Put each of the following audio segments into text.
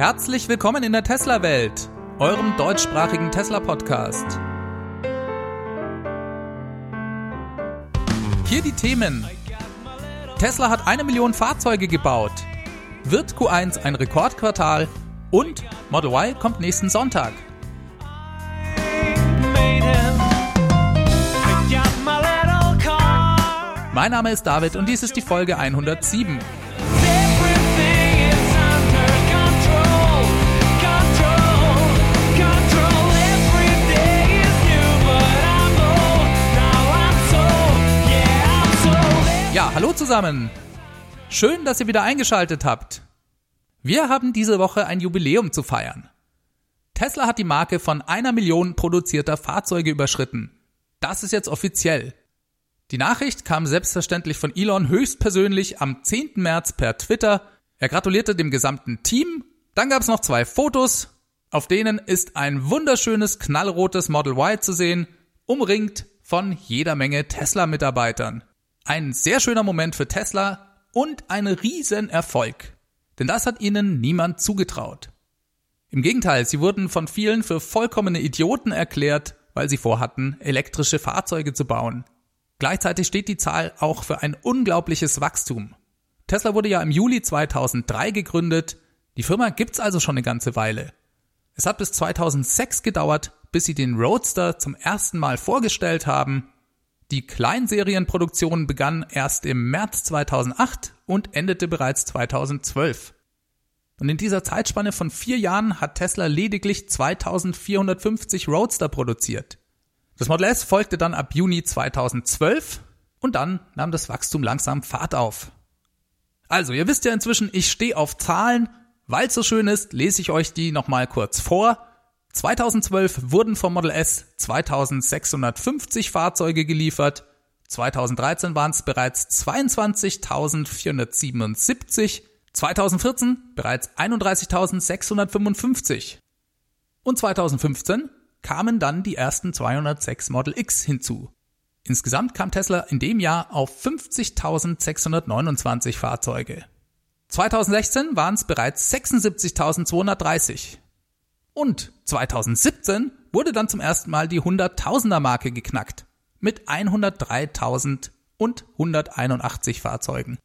Herzlich willkommen in der Tesla-Welt, eurem deutschsprachigen Tesla-Podcast. Hier die Themen. Tesla hat eine Million Fahrzeuge gebaut. Wird Q1 ein Rekordquartal? Und Model Y kommt nächsten Sonntag. Mein Name ist David und dies ist die Folge 107. Ja, hallo zusammen. Schön, dass ihr wieder eingeschaltet habt. Wir haben diese Woche ein Jubiläum zu feiern. Tesla hat die Marke von einer Million produzierter Fahrzeuge überschritten. Das ist jetzt offiziell. Die Nachricht kam selbstverständlich von Elon höchstpersönlich am 10. März per Twitter. Er gratulierte dem gesamten Team. Dann gab es noch zwei Fotos, auf denen ist ein wunderschönes knallrotes Model Y zu sehen, umringt von jeder Menge Tesla-Mitarbeitern. Ein sehr schöner Moment für Tesla und ein Riesenerfolg. Denn das hat ihnen niemand zugetraut. Im Gegenteil, sie wurden von vielen für vollkommene Idioten erklärt, weil sie vorhatten, elektrische Fahrzeuge zu bauen. Gleichzeitig steht die Zahl auch für ein unglaubliches Wachstum. Tesla wurde ja im Juli 2003 gegründet, die Firma gibt's also schon eine ganze Weile. Es hat bis 2006 gedauert, bis sie den Roadster zum ersten Mal vorgestellt haben die Kleinserienproduktion begann erst im März 2008 und endete bereits 2012. Und in dieser Zeitspanne von vier Jahren hat Tesla lediglich 2450 Roadster produziert. Das Model S folgte dann ab Juni 2012 und dann nahm das Wachstum langsam Fahrt auf. Also, ihr wisst ja inzwischen, ich stehe auf Zahlen. Weil es so schön ist, lese ich euch die nochmal kurz vor. 2012 wurden vom Model S 2650 Fahrzeuge geliefert, 2013 waren es bereits 22.477, 2014 bereits 31.655 und 2015 kamen dann die ersten 206 Model X hinzu. Insgesamt kam Tesla in dem Jahr auf 50.629 Fahrzeuge. 2016 waren es bereits 76.230. Und 2017 wurde dann zum ersten Mal die 100.000er Marke geknackt mit 103.000 und 181 Fahrzeugen.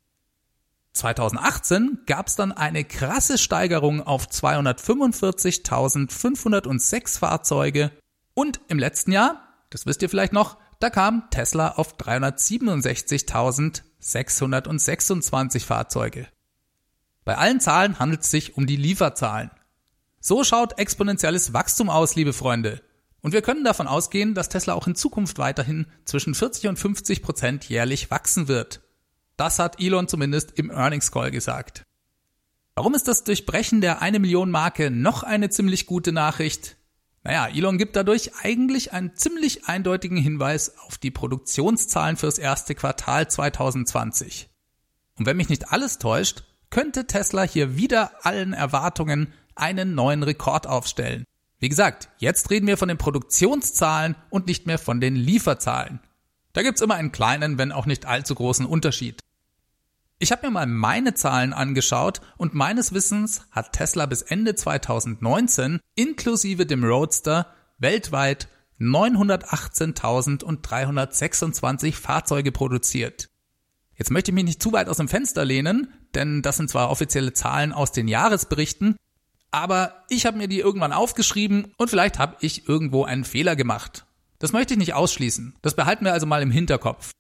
2018 gab es dann eine krasse Steigerung auf 245.506 Fahrzeuge und im letzten Jahr, das wisst ihr vielleicht noch, da kam Tesla auf 367.626 Fahrzeuge. Bei allen Zahlen handelt es sich um die Lieferzahlen. So schaut exponentielles Wachstum aus, liebe Freunde. Und wir können davon ausgehen, dass Tesla auch in Zukunft weiterhin zwischen 40 und 50 Prozent jährlich wachsen wird. Das hat Elon zumindest im Earnings Call gesagt. Warum ist das Durchbrechen der eine Million Marke noch eine ziemlich gute Nachricht? Naja, Elon gibt dadurch eigentlich einen ziemlich eindeutigen Hinweis auf die Produktionszahlen fürs erste Quartal 2020. Und wenn mich nicht alles täuscht, könnte Tesla hier wieder allen Erwartungen einen neuen Rekord aufstellen. Wie gesagt, jetzt reden wir von den Produktionszahlen und nicht mehr von den Lieferzahlen. Da gibt's immer einen kleinen, wenn auch nicht allzu großen Unterschied. Ich habe mir mal meine Zahlen angeschaut und meines Wissens hat Tesla bis Ende 2019 inklusive dem Roadster weltweit 918.326 Fahrzeuge produziert. Jetzt möchte ich mich nicht zu weit aus dem Fenster lehnen, denn das sind zwar offizielle Zahlen aus den Jahresberichten, aber ich habe mir die irgendwann aufgeschrieben und vielleicht habe ich irgendwo einen Fehler gemacht. Das möchte ich nicht ausschließen. Das behalten wir also mal im Hinterkopf.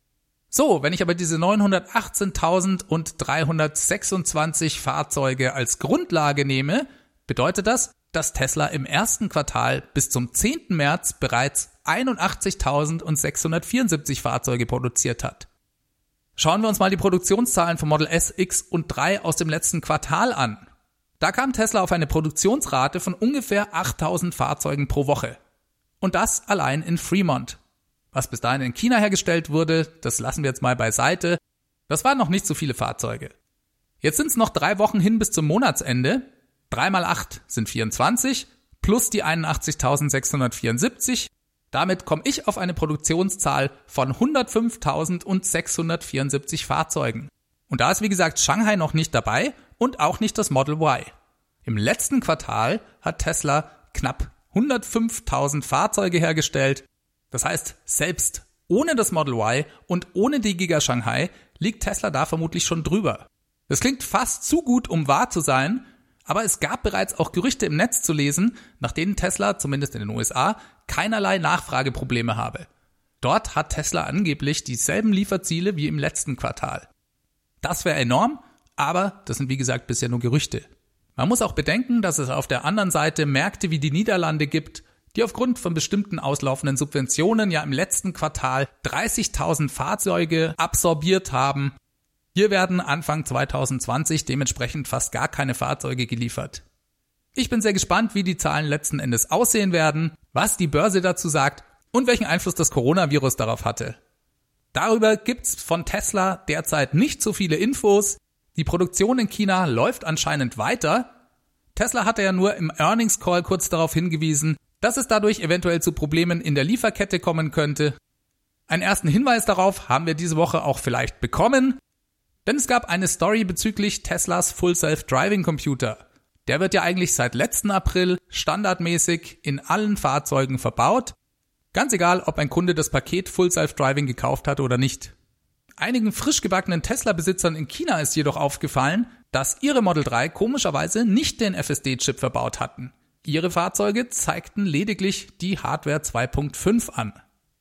So, wenn ich aber diese 918.326 Fahrzeuge als Grundlage nehme, bedeutet das, dass Tesla im ersten Quartal bis zum 10. März bereits 81.674 Fahrzeuge produziert hat. Schauen wir uns mal die Produktionszahlen von Model S, X und 3 aus dem letzten Quartal an. Da kam Tesla auf eine Produktionsrate von ungefähr 8000 Fahrzeugen pro Woche. Und das allein in Fremont. Was bis dahin in China hergestellt wurde, das lassen wir jetzt mal beiseite. Das waren noch nicht so viele Fahrzeuge. Jetzt sind es noch drei Wochen hin bis zum Monatsende. Drei mal acht sind 24 plus die 81.674. Damit komme ich auf eine Produktionszahl von 105.674 Fahrzeugen. Und da ist wie gesagt Shanghai noch nicht dabei und auch nicht das Model Y. Im letzten Quartal hat Tesla knapp 105.000 Fahrzeuge hergestellt. Das heißt, selbst ohne das Model Y und ohne die Giga Shanghai liegt Tesla da vermutlich schon drüber. Das klingt fast zu gut, um wahr zu sein, aber es gab bereits auch Gerüchte im Netz zu lesen, nach denen Tesla, zumindest in den USA, keinerlei Nachfrageprobleme habe. Dort hat Tesla angeblich dieselben Lieferziele wie im letzten Quartal. Das wäre enorm, aber das sind wie gesagt bisher nur Gerüchte. Man muss auch bedenken, dass es auf der anderen Seite Märkte wie die Niederlande gibt, die aufgrund von bestimmten auslaufenden Subventionen ja im letzten Quartal 30.000 Fahrzeuge absorbiert haben. Hier werden Anfang 2020 dementsprechend fast gar keine Fahrzeuge geliefert. Ich bin sehr gespannt, wie die Zahlen letzten Endes aussehen werden, was die Börse dazu sagt und welchen Einfluss das Coronavirus darauf hatte. Darüber gibt's von Tesla derzeit nicht so viele Infos. Die Produktion in China läuft anscheinend weiter. Tesla hatte ja nur im Earnings Call kurz darauf hingewiesen, dass es dadurch eventuell zu Problemen in der Lieferkette kommen könnte. Einen ersten Hinweis darauf haben wir diese Woche auch vielleicht bekommen, denn es gab eine Story bezüglich Teslas Full Self-Driving Computer. Der wird ja eigentlich seit letzten April standardmäßig in allen Fahrzeugen verbaut, ganz egal, ob ein Kunde das Paket Full Self-Driving gekauft hat oder nicht. Einigen frisch gebackenen Tesla-Besitzern in China ist jedoch aufgefallen, dass ihre Model 3 komischerweise nicht den FSD-Chip verbaut hatten. Ihre Fahrzeuge zeigten lediglich die Hardware 2.5 an.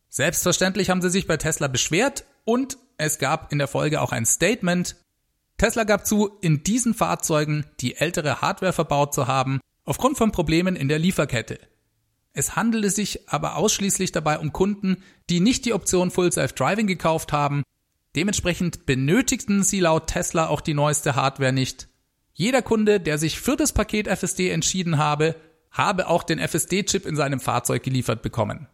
Selbstverständlich haben sie sich bei Tesla beschwert und es gab in der Folge auch ein Statement. Tesla gab zu, in diesen Fahrzeugen die ältere Hardware verbaut zu haben, aufgrund von Problemen in der Lieferkette. Es handelte sich aber ausschließlich dabei um Kunden, die nicht die Option Full Self Driving gekauft haben. Dementsprechend benötigten sie laut Tesla auch die neueste Hardware nicht. Jeder Kunde, der sich für das Paket FSD entschieden habe, habe auch den FSD-Chip in seinem Fahrzeug geliefert bekommen.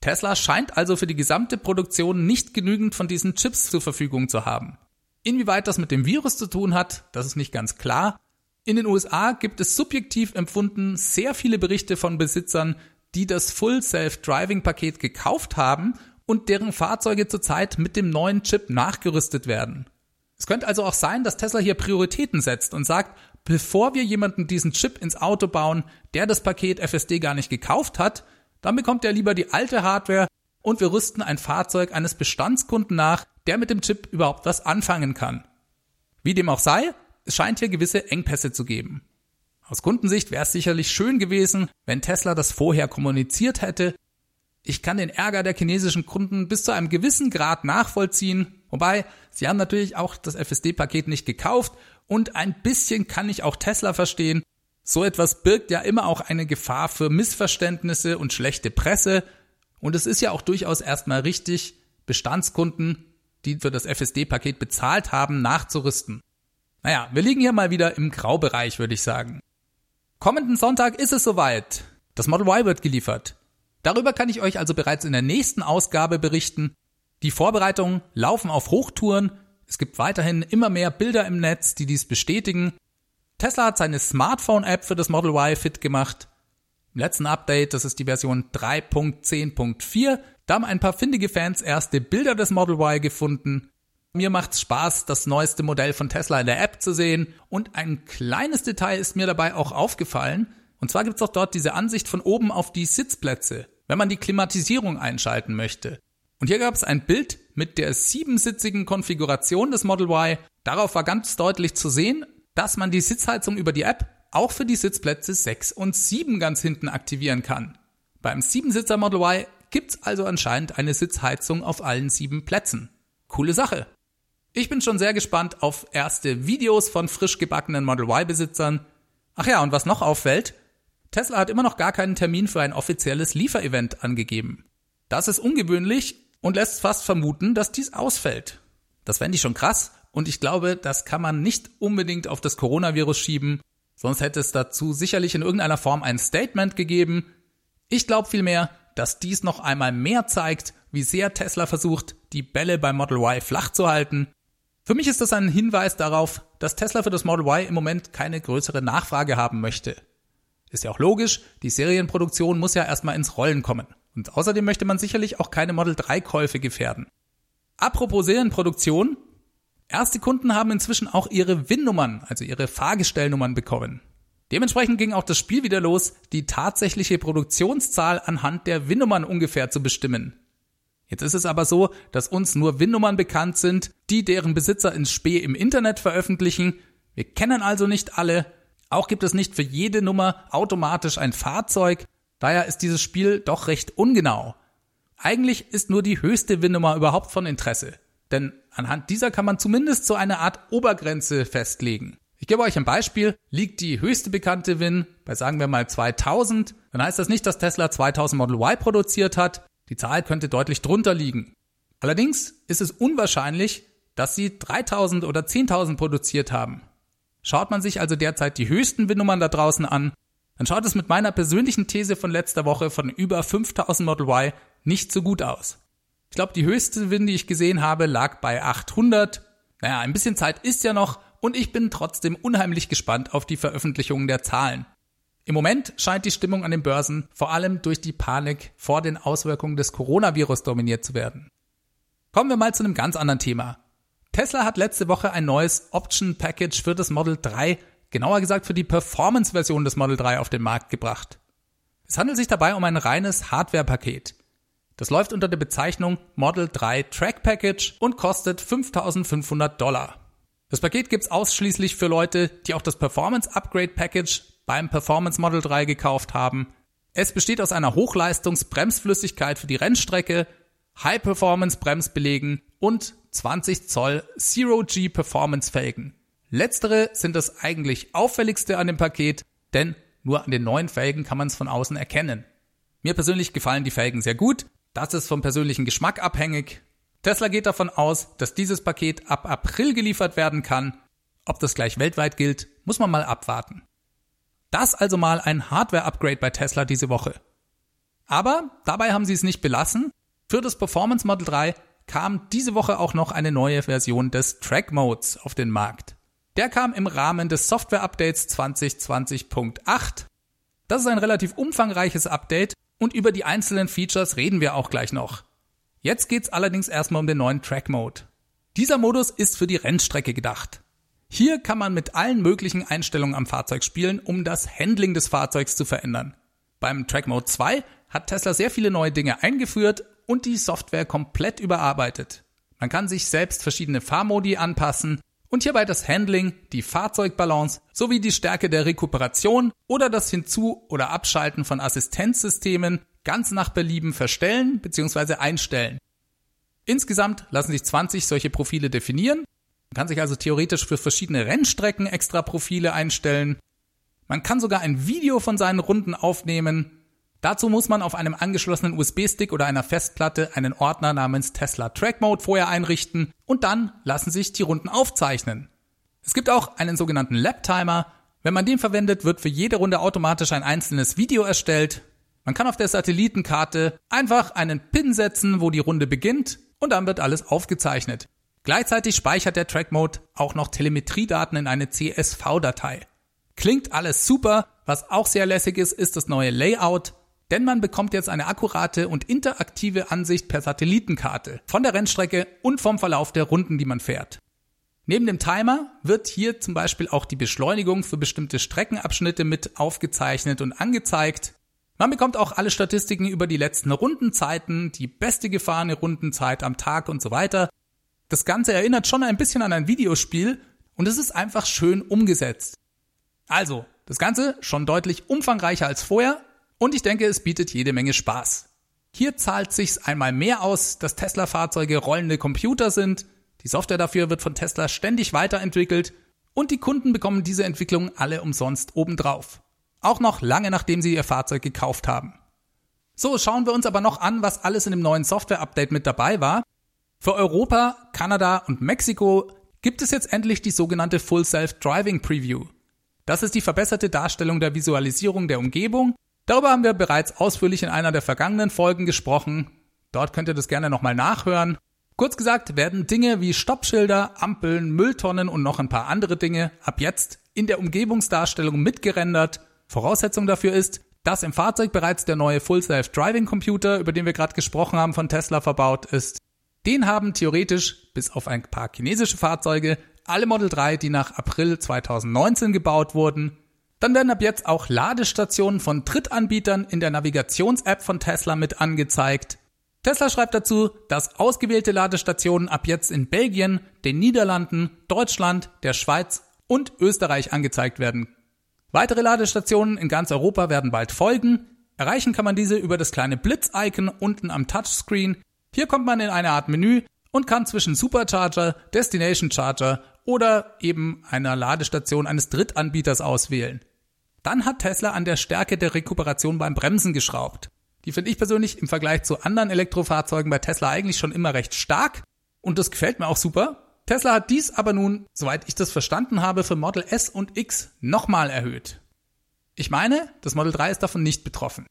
Tesla scheint also für die gesamte Produktion nicht genügend von diesen Chips zur Verfügung zu haben. Inwieweit das mit dem Virus zu tun hat, das ist nicht ganz klar. In den USA gibt es subjektiv empfunden sehr viele Berichte von Besitzern, die das Full Self-Driving Paket gekauft haben und deren Fahrzeuge zurzeit mit dem neuen Chip nachgerüstet werden. Es könnte also auch sein, dass Tesla hier Prioritäten setzt und sagt, bevor wir jemanden diesen Chip ins Auto bauen, der das Paket FSD gar nicht gekauft hat, dann bekommt er lieber die alte Hardware und wir rüsten ein Fahrzeug eines Bestandskunden nach, der mit dem Chip überhaupt was anfangen kann. Wie dem auch sei, es scheint hier gewisse Engpässe zu geben. Aus Kundensicht wäre es sicherlich schön gewesen, wenn Tesla das vorher kommuniziert hätte. Ich kann den Ärger der chinesischen Kunden bis zu einem gewissen Grad nachvollziehen, wobei sie haben natürlich auch das FSD-Paket nicht gekauft und ein bisschen kann ich auch Tesla verstehen. So etwas birgt ja immer auch eine Gefahr für Missverständnisse und schlechte Presse. Und es ist ja auch durchaus erstmal richtig, Bestandskunden, die für das FSD-Paket bezahlt haben, nachzurüsten. Naja, wir liegen hier mal wieder im Graubereich, würde ich sagen. Kommenden Sonntag ist es soweit. Das Model Y wird geliefert. Darüber kann ich euch also bereits in der nächsten Ausgabe berichten. Die Vorbereitungen laufen auf Hochtouren es gibt weiterhin immer mehr Bilder im Netz, die dies bestätigen. Tesla hat seine Smartphone-App für das Model Y fit gemacht. Im letzten Update, das ist die Version 3.10.4, da haben ein paar findige Fans erste Bilder des Model Y gefunden. Mir macht's Spaß, das neueste Modell von Tesla in der App zu sehen und ein kleines Detail ist mir dabei auch aufgefallen. Und zwar gibt's auch dort diese Ansicht von oben auf die Sitzplätze, wenn man die Klimatisierung einschalten möchte. Und hier gab es ein Bild mit der siebensitzigen Konfiguration des Model Y. Darauf war ganz deutlich zu sehen, dass man die Sitzheizung über die App auch für die Sitzplätze 6 und 7 ganz hinten aktivieren kann. Beim 7-Sitzer Model Y gibt's also anscheinend eine Sitzheizung auf allen sieben Plätzen. Coole Sache. Ich bin schon sehr gespannt auf erste Videos von frisch gebackenen Model Y-Besitzern. Ach ja, und was noch auffällt, Tesla hat immer noch gar keinen Termin für ein offizielles Lieferevent angegeben. Das ist ungewöhnlich und lässt fast vermuten, dass dies ausfällt. Das fände ich schon krass und ich glaube, das kann man nicht unbedingt auf das Coronavirus schieben, sonst hätte es dazu sicherlich in irgendeiner Form ein Statement gegeben. Ich glaube vielmehr, dass dies noch einmal mehr zeigt, wie sehr Tesla versucht, die Bälle beim Model Y flach zu halten. Für mich ist das ein Hinweis darauf, dass Tesla für das Model Y im Moment keine größere Nachfrage haben möchte. Ist ja auch logisch, die Serienproduktion muss ja erstmal ins Rollen kommen. Und außerdem möchte man sicherlich auch keine Model 3 Käufe gefährden. Apropos Serienproduktion. Erste Kunden haben inzwischen auch ihre WIN-Nummern, also ihre Fahrgestellnummern bekommen. Dementsprechend ging auch das Spiel wieder los, die tatsächliche Produktionszahl anhand der WIN-Nummern ungefähr zu bestimmen. Jetzt ist es aber so, dass uns nur WIN-Nummern bekannt sind, die deren Besitzer ins Spee im Internet veröffentlichen. Wir kennen also nicht alle. Auch gibt es nicht für jede Nummer automatisch ein Fahrzeug. Daher ist dieses Spiel doch recht ungenau. Eigentlich ist nur die höchste WIN-Nummer überhaupt von Interesse. Denn anhand dieser kann man zumindest so eine Art Obergrenze festlegen. Ich gebe euch ein Beispiel. Liegt die höchste bekannte Win bei sagen wir mal 2000, dann heißt das nicht, dass Tesla 2000 Model Y produziert hat. Die Zahl könnte deutlich drunter liegen. Allerdings ist es unwahrscheinlich, dass sie 3000 oder 10.000 produziert haben. Schaut man sich also derzeit die höchsten Win-Nummern da draußen an, dann schaut es mit meiner persönlichen These von letzter Woche von über 5000 Model Y nicht so gut aus. Ich glaube, die höchste Win, die ich gesehen habe, lag bei 800. Naja, ein bisschen Zeit ist ja noch und ich bin trotzdem unheimlich gespannt auf die Veröffentlichungen der Zahlen. Im Moment scheint die Stimmung an den Börsen vor allem durch die Panik vor den Auswirkungen des Coronavirus dominiert zu werden. Kommen wir mal zu einem ganz anderen Thema. Tesla hat letzte Woche ein neues Option Package für das Model 3, genauer gesagt für die Performance-Version des Model 3 auf den Markt gebracht. Es handelt sich dabei um ein reines Hardware-Paket. Das läuft unter der Bezeichnung Model 3 Track Package und kostet 5500 Dollar. Das Paket gibt's ausschließlich für Leute, die auch das Performance Upgrade Package beim Performance Model 3 gekauft haben. Es besteht aus einer Hochleistungsbremsflüssigkeit für die Rennstrecke, High Performance Bremsbelegen und 20 Zoll Zero G Performance Felgen. Letztere sind das eigentlich auffälligste an dem Paket, denn nur an den neuen Felgen kann man es von außen erkennen. Mir persönlich gefallen die Felgen sehr gut. Das ist vom persönlichen Geschmack abhängig. Tesla geht davon aus, dass dieses Paket ab April geliefert werden kann. Ob das gleich weltweit gilt, muss man mal abwarten. Das also mal ein Hardware-Upgrade bei Tesla diese Woche. Aber dabei haben sie es nicht belassen. Für das Performance Model 3 kam diese Woche auch noch eine neue Version des Track Modes auf den Markt. Der kam im Rahmen des Software Updates 2020.8. Das ist ein relativ umfangreiches Update und über die einzelnen Features reden wir auch gleich noch. Jetzt geht's allerdings erstmal um den neuen Track Mode. Dieser Modus ist für die Rennstrecke gedacht. Hier kann man mit allen möglichen Einstellungen am Fahrzeug spielen, um das Handling des Fahrzeugs zu verändern. Beim Track Mode 2 hat Tesla sehr viele neue Dinge eingeführt und die Software komplett überarbeitet. Man kann sich selbst verschiedene Fahrmodi anpassen und hierbei das Handling, die Fahrzeugbalance sowie die Stärke der Rekuperation oder das Hinzu- oder Abschalten von Assistenzsystemen ganz nach Belieben verstellen bzw. einstellen. Insgesamt lassen sich 20 solche Profile definieren. Man kann sich also theoretisch für verschiedene Rennstrecken extra Profile einstellen. Man kann sogar ein Video von seinen Runden aufnehmen Dazu muss man auf einem angeschlossenen USB-Stick oder einer Festplatte einen Ordner namens Tesla Track Mode vorher einrichten und dann lassen sich die Runden aufzeichnen. Es gibt auch einen sogenannten Lap Timer. Wenn man den verwendet, wird für jede Runde automatisch ein einzelnes Video erstellt. Man kann auf der Satellitenkarte einfach einen Pin setzen, wo die Runde beginnt und dann wird alles aufgezeichnet. Gleichzeitig speichert der Track Mode auch noch Telemetriedaten in eine CSV-Datei. Klingt alles super. Was auch sehr lässig ist, ist das neue Layout. Denn man bekommt jetzt eine akkurate und interaktive Ansicht per Satellitenkarte von der Rennstrecke und vom Verlauf der Runden, die man fährt. Neben dem Timer wird hier zum Beispiel auch die Beschleunigung für bestimmte Streckenabschnitte mit aufgezeichnet und angezeigt. Man bekommt auch alle Statistiken über die letzten Rundenzeiten, die beste gefahrene Rundenzeit am Tag und so weiter. Das Ganze erinnert schon ein bisschen an ein Videospiel und es ist einfach schön umgesetzt. Also, das Ganze schon deutlich umfangreicher als vorher, und ich denke, es bietet jede Menge Spaß. Hier zahlt sich's einmal mehr aus, dass Tesla-Fahrzeuge rollende Computer sind. Die Software dafür wird von Tesla ständig weiterentwickelt und die Kunden bekommen diese Entwicklung alle umsonst obendrauf. Auch noch lange nachdem sie ihr Fahrzeug gekauft haben. So, schauen wir uns aber noch an, was alles in dem neuen Software-Update mit dabei war. Für Europa, Kanada und Mexiko gibt es jetzt endlich die sogenannte Full Self-Driving Preview. Das ist die verbesserte Darstellung der Visualisierung der Umgebung Darüber haben wir bereits ausführlich in einer der vergangenen Folgen gesprochen. Dort könnt ihr das gerne nochmal nachhören. Kurz gesagt werden Dinge wie Stoppschilder, Ampeln, Mülltonnen und noch ein paar andere Dinge ab jetzt in der Umgebungsdarstellung mitgerendert. Voraussetzung dafür ist, dass im Fahrzeug bereits der neue Full Self Driving Computer, über den wir gerade gesprochen haben, von Tesla verbaut ist. Den haben theoretisch, bis auf ein paar chinesische Fahrzeuge, alle Model 3, die nach April 2019 gebaut wurden. Dann werden ab jetzt auch Ladestationen von Drittanbietern in der Navigations-App von Tesla mit angezeigt. Tesla schreibt dazu, dass ausgewählte Ladestationen ab jetzt in Belgien, den Niederlanden, Deutschland, der Schweiz und Österreich angezeigt werden. Weitere Ladestationen in ganz Europa werden bald folgen. Erreichen kann man diese über das kleine Blitz-Icon unten am Touchscreen. Hier kommt man in eine Art Menü und kann zwischen Supercharger, Destination Charger oder eben einer Ladestation eines Drittanbieters auswählen. Dann hat Tesla an der Stärke der Rekuperation beim Bremsen geschraubt. Die finde ich persönlich im Vergleich zu anderen Elektrofahrzeugen bei Tesla eigentlich schon immer recht stark und das gefällt mir auch super. Tesla hat dies aber nun, soweit ich das verstanden habe, für Model S und X nochmal erhöht. Ich meine, das Model 3 ist davon nicht betroffen.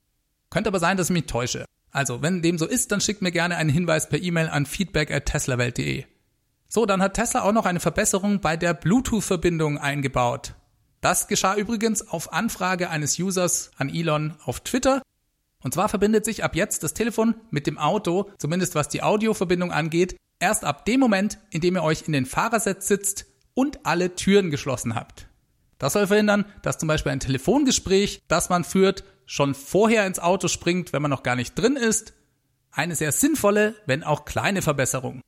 Könnte aber sein, dass ich mich täusche. Also, wenn dem so ist, dann schickt mir gerne einen Hinweis per E-Mail an feedback at teslawelt.de. So, dann hat Tesla auch noch eine Verbesserung bei der Bluetooth-Verbindung eingebaut. Das geschah übrigens auf Anfrage eines Users an Elon auf Twitter. Und zwar verbindet sich ab jetzt das Telefon mit dem Auto, zumindest was die Audioverbindung angeht, erst ab dem Moment, in dem ihr euch in den Fahrersitz sitzt und alle Türen geschlossen habt. Das soll verhindern, dass zum Beispiel ein Telefongespräch, das man führt, schon vorher ins Auto springt, wenn man noch gar nicht drin ist. Eine sehr sinnvolle, wenn auch kleine Verbesserung.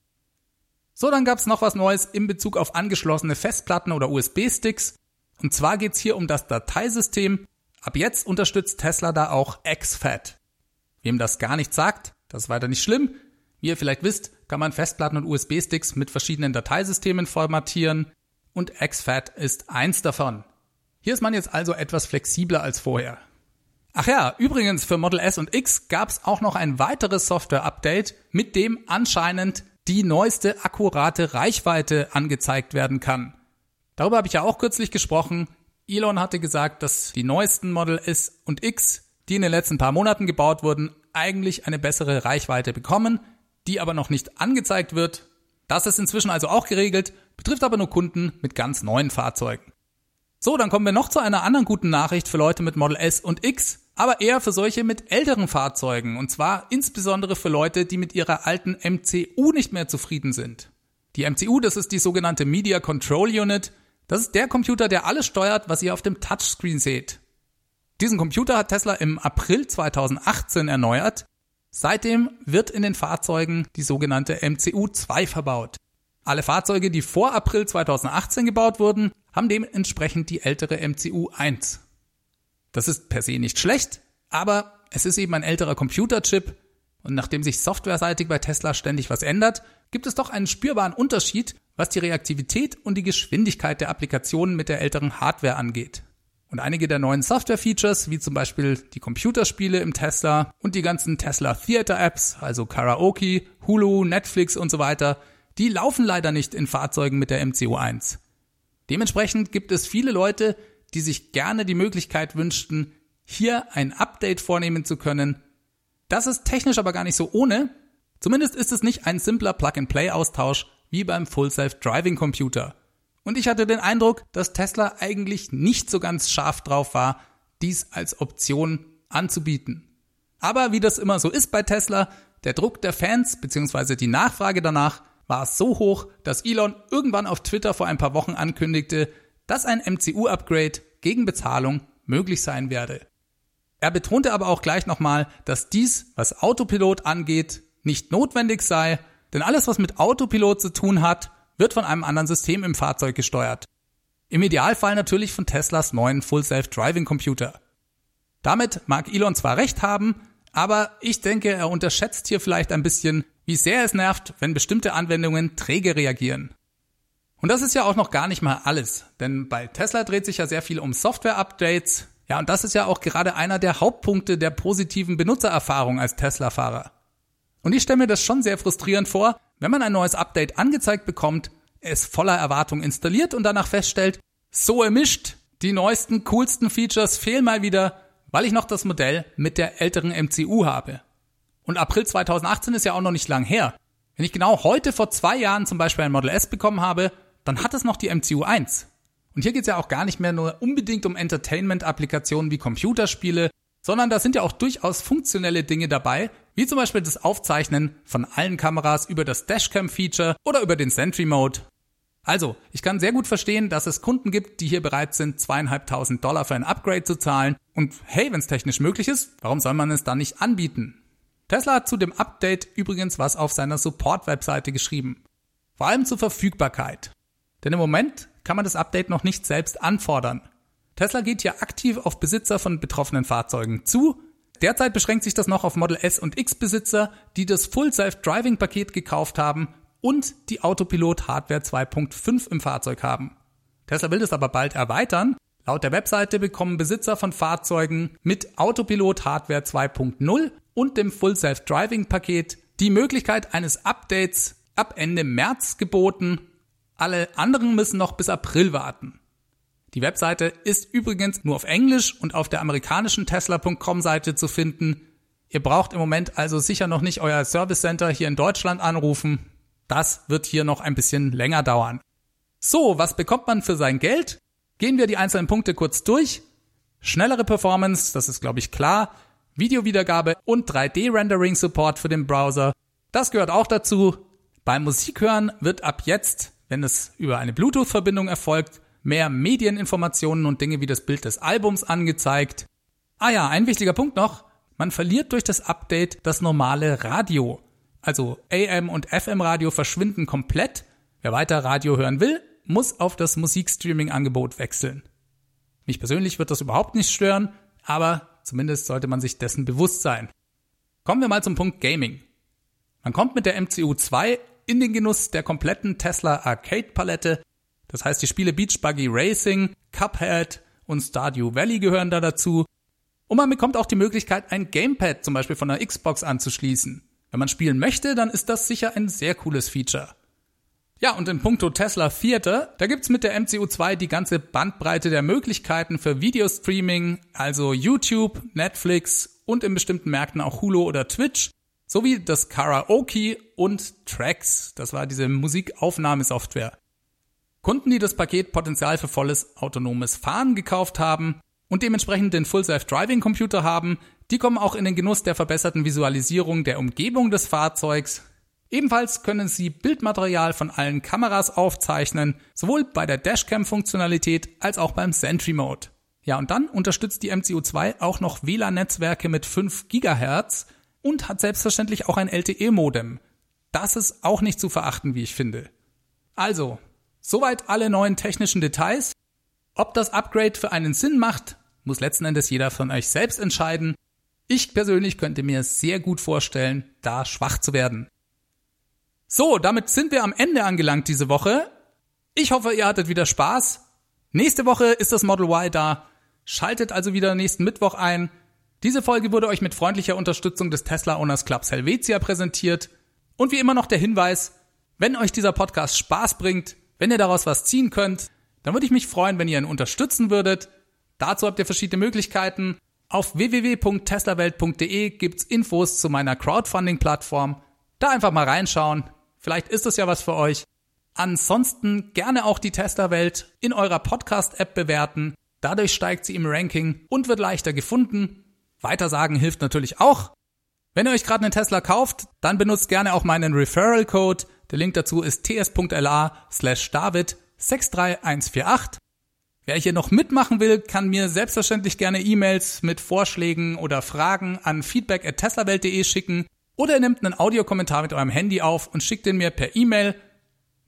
So, dann gab's noch was Neues in Bezug auf angeschlossene Festplatten oder USB-Sticks. Und zwar geht's hier um das Dateisystem. Ab jetzt unterstützt Tesla da auch exFAT. Wem das gar nicht sagt, das ist weiter nicht schlimm. Wie ihr vielleicht wisst, kann man Festplatten und USB-Sticks mit verschiedenen Dateisystemen formatieren und exFAT ist eins davon. Hier ist man jetzt also etwas flexibler als vorher. Ach ja, übrigens für Model S und X gab's auch noch ein weiteres Software-Update, mit dem anscheinend die neueste akkurate Reichweite angezeigt werden kann. Darüber habe ich ja auch kürzlich gesprochen. Elon hatte gesagt, dass die neuesten Model S und X, die in den letzten paar Monaten gebaut wurden, eigentlich eine bessere Reichweite bekommen, die aber noch nicht angezeigt wird. Das ist inzwischen also auch geregelt, betrifft aber nur Kunden mit ganz neuen Fahrzeugen. So, dann kommen wir noch zu einer anderen guten Nachricht für Leute mit Model S und X, aber eher für solche mit älteren Fahrzeugen und zwar insbesondere für Leute, die mit ihrer alten MCU nicht mehr zufrieden sind. Die MCU, das ist die sogenannte Media Control Unit, das ist der Computer, der alles steuert, was ihr auf dem Touchscreen seht. Diesen Computer hat Tesla im April 2018 erneuert. Seitdem wird in den Fahrzeugen die sogenannte MCU2 verbaut. Alle Fahrzeuge, die vor April 2018 gebaut wurden, haben dementsprechend die ältere MCU1. Das ist per se nicht schlecht, aber es ist eben ein älterer Computerchip und nachdem sich softwareseitig bei Tesla ständig was ändert, gibt es doch einen spürbaren Unterschied, was die Reaktivität und die Geschwindigkeit der Applikationen mit der älteren Hardware angeht. Und einige der neuen Software-Features, wie zum Beispiel die Computerspiele im Tesla und die ganzen Tesla Theater-Apps, also Karaoke, Hulu, Netflix und so weiter, die laufen leider nicht in Fahrzeugen mit der MCU1. Dementsprechend gibt es viele Leute, die sich gerne die Möglichkeit wünschten, hier ein Update vornehmen zu können, das ist technisch aber gar nicht so ohne. Zumindest ist es nicht ein simpler Plug-and-Play-Austausch wie beim Full Self-Driving Computer. Und ich hatte den Eindruck, dass Tesla eigentlich nicht so ganz scharf drauf war, dies als Option anzubieten. Aber wie das immer so ist bei Tesla, der Druck der Fans bzw. die Nachfrage danach war so hoch, dass Elon irgendwann auf Twitter vor ein paar Wochen ankündigte, dass ein MCU-Upgrade gegen Bezahlung möglich sein werde. Er betonte aber auch gleich nochmal, dass dies, was Autopilot angeht, nicht notwendig sei, denn alles, was mit Autopilot zu tun hat, wird von einem anderen System im Fahrzeug gesteuert. Im Idealfall natürlich von Teslas neuen Full Self-Driving Computer. Damit mag Elon zwar recht haben, aber ich denke, er unterschätzt hier vielleicht ein bisschen, wie sehr es nervt, wenn bestimmte Anwendungen träge reagieren. Und das ist ja auch noch gar nicht mal alles, denn bei Tesla dreht sich ja sehr viel um Software-Updates, ja, und das ist ja auch gerade einer der Hauptpunkte der positiven Benutzererfahrung als Tesla-Fahrer. Und ich stelle mir das schon sehr frustrierend vor, wenn man ein neues Update angezeigt bekommt, es voller Erwartung installiert und danach feststellt, so ermischt, die neuesten, coolsten Features fehlen mal wieder, weil ich noch das Modell mit der älteren MCU habe. Und April 2018 ist ja auch noch nicht lang her. Wenn ich genau heute vor zwei Jahren zum Beispiel ein Model S bekommen habe, dann hat es noch die MCU 1. Und hier geht es ja auch gar nicht mehr nur unbedingt um Entertainment-Applikationen wie Computerspiele, sondern da sind ja auch durchaus funktionelle Dinge dabei, wie zum Beispiel das Aufzeichnen von allen Kameras über das Dashcam-Feature oder über den Sentry Mode. Also, ich kann sehr gut verstehen, dass es Kunden gibt, die hier bereit sind, zweieinhalbtausend Dollar für ein Upgrade zu zahlen. Und hey, wenn es technisch möglich ist, warum soll man es dann nicht anbieten? Tesla hat zu dem Update übrigens was auf seiner Support-Webseite geschrieben. Vor allem zur Verfügbarkeit. Denn im Moment kann man das Update noch nicht selbst anfordern. Tesla geht hier aktiv auf Besitzer von betroffenen Fahrzeugen zu. Derzeit beschränkt sich das noch auf Model S und X Besitzer, die das Full Self Driving Paket gekauft haben und die Autopilot Hardware 2.5 im Fahrzeug haben. Tesla will das aber bald erweitern. Laut der Webseite bekommen Besitzer von Fahrzeugen mit Autopilot Hardware 2.0 und dem Full Self Driving Paket die Möglichkeit eines Updates ab Ende März geboten. Alle anderen müssen noch bis April warten. Die Webseite ist übrigens nur auf Englisch und auf der amerikanischen Tesla.com Seite zu finden. Ihr braucht im Moment also sicher noch nicht euer Service Center hier in Deutschland anrufen. Das wird hier noch ein bisschen länger dauern. So, was bekommt man für sein Geld? Gehen wir die einzelnen Punkte kurz durch. Schnellere Performance, das ist glaube ich klar. Videowiedergabe und 3D-Rendering-Support für den Browser. Das gehört auch dazu. Beim Musikhören wird ab jetzt, wenn es über eine Bluetooth-Verbindung erfolgt, mehr Medieninformationen und Dinge wie das Bild des Albums angezeigt. Ah ja, ein wichtiger Punkt noch. Man verliert durch das Update das normale Radio also AM und FM Radio verschwinden komplett. Wer weiter Radio hören will, muss auf das Musikstreaming-Angebot wechseln. Mich persönlich wird das überhaupt nicht stören, aber zumindest sollte man sich dessen bewusst sein. Kommen wir mal zum Punkt Gaming. Man kommt mit der MCU 2 in den Genuss der kompletten Tesla Arcade Palette. Das heißt, die Spiele Beach Buggy Racing, Cuphead und Stardew Valley gehören da dazu. Und man bekommt auch die Möglichkeit, ein Gamepad zum Beispiel von der Xbox anzuschließen. Wenn man spielen möchte, dann ist das sicher ein sehr cooles Feature. Ja, und in puncto Tesla Theater, da gibt's mit der MCU2 die ganze Bandbreite der Möglichkeiten für Videostreaming, also YouTube, Netflix und in bestimmten Märkten auch Hulu oder Twitch, sowie das Karaoke und Tracks, das war diese Musikaufnahmesoftware. Kunden, die das Paket Potenzial für volles autonomes Fahren gekauft haben und dementsprechend den Full Self Driving Computer haben, die kommen auch in den Genuss der verbesserten Visualisierung der Umgebung des Fahrzeugs. Ebenfalls können Sie Bildmaterial von allen Kameras aufzeichnen, sowohl bei der Dashcam-Funktionalität als auch beim Sentry Mode. Ja, und dann unterstützt die MCU2 auch noch WLAN-Netzwerke mit 5 GHz und hat selbstverständlich auch ein LTE-Modem. Das ist auch nicht zu verachten, wie ich finde. Also, soweit alle neuen technischen Details. Ob das Upgrade für einen Sinn macht, muss letzten Endes jeder von euch selbst entscheiden. Ich persönlich könnte mir sehr gut vorstellen, da schwach zu werden. So, damit sind wir am Ende angelangt diese Woche. Ich hoffe, ihr hattet wieder Spaß. Nächste Woche ist das Model Y da. Schaltet also wieder nächsten Mittwoch ein. Diese Folge wurde euch mit freundlicher Unterstützung des Tesla Owners Clubs Helvetia präsentiert. Und wie immer noch der Hinweis, wenn euch dieser Podcast Spaß bringt, wenn ihr daraus was ziehen könnt, dann würde ich mich freuen, wenn ihr ihn unterstützen würdet. Dazu habt ihr verschiedene Möglichkeiten. Auf www.teslawelt.de gibt's Infos zu meiner Crowdfunding-Plattform. Da einfach mal reinschauen. Vielleicht ist es ja was für euch. Ansonsten gerne auch die Tesla-Welt in eurer Podcast-App bewerten. Dadurch steigt sie im Ranking und wird leichter gefunden. Weitersagen hilft natürlich auch. Wenn ihr euch gerade einen Tesla kauft, dann benutzt gerne auch meinen Referral-Code. Der Link dazu ist ts.la slash david 63148. Wer hier noch mitmachen will, kann mir selbstverständlich gerne E-Mails mit Vorschlägen oder Fragen an feedback@teslawelt.de schicken oder ihr nehmt einen Audiokommentar mit eurem Handy auf und schickt den mir per E-Mail.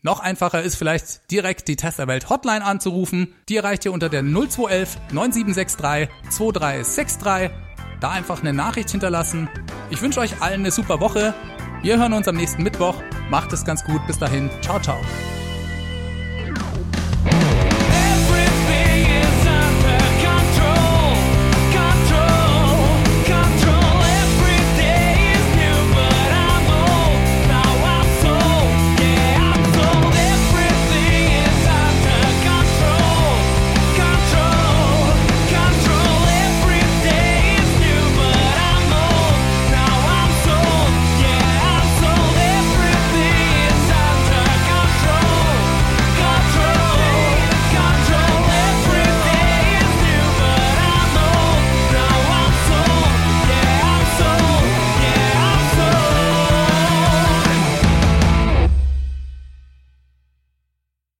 Noch einfacher ist vielleicht direkt die Tesla Welt Hotline anzurufen. Die erreicht ihr unter der 0211 9763 2363. Da einfach eine Nachricht hinterlassen. Ich wünsche euch allen eine super Woche. Wir hören uns am nächsten Mittwoch. Macht es ganz gut. Bis dahin. Ciao, ciao.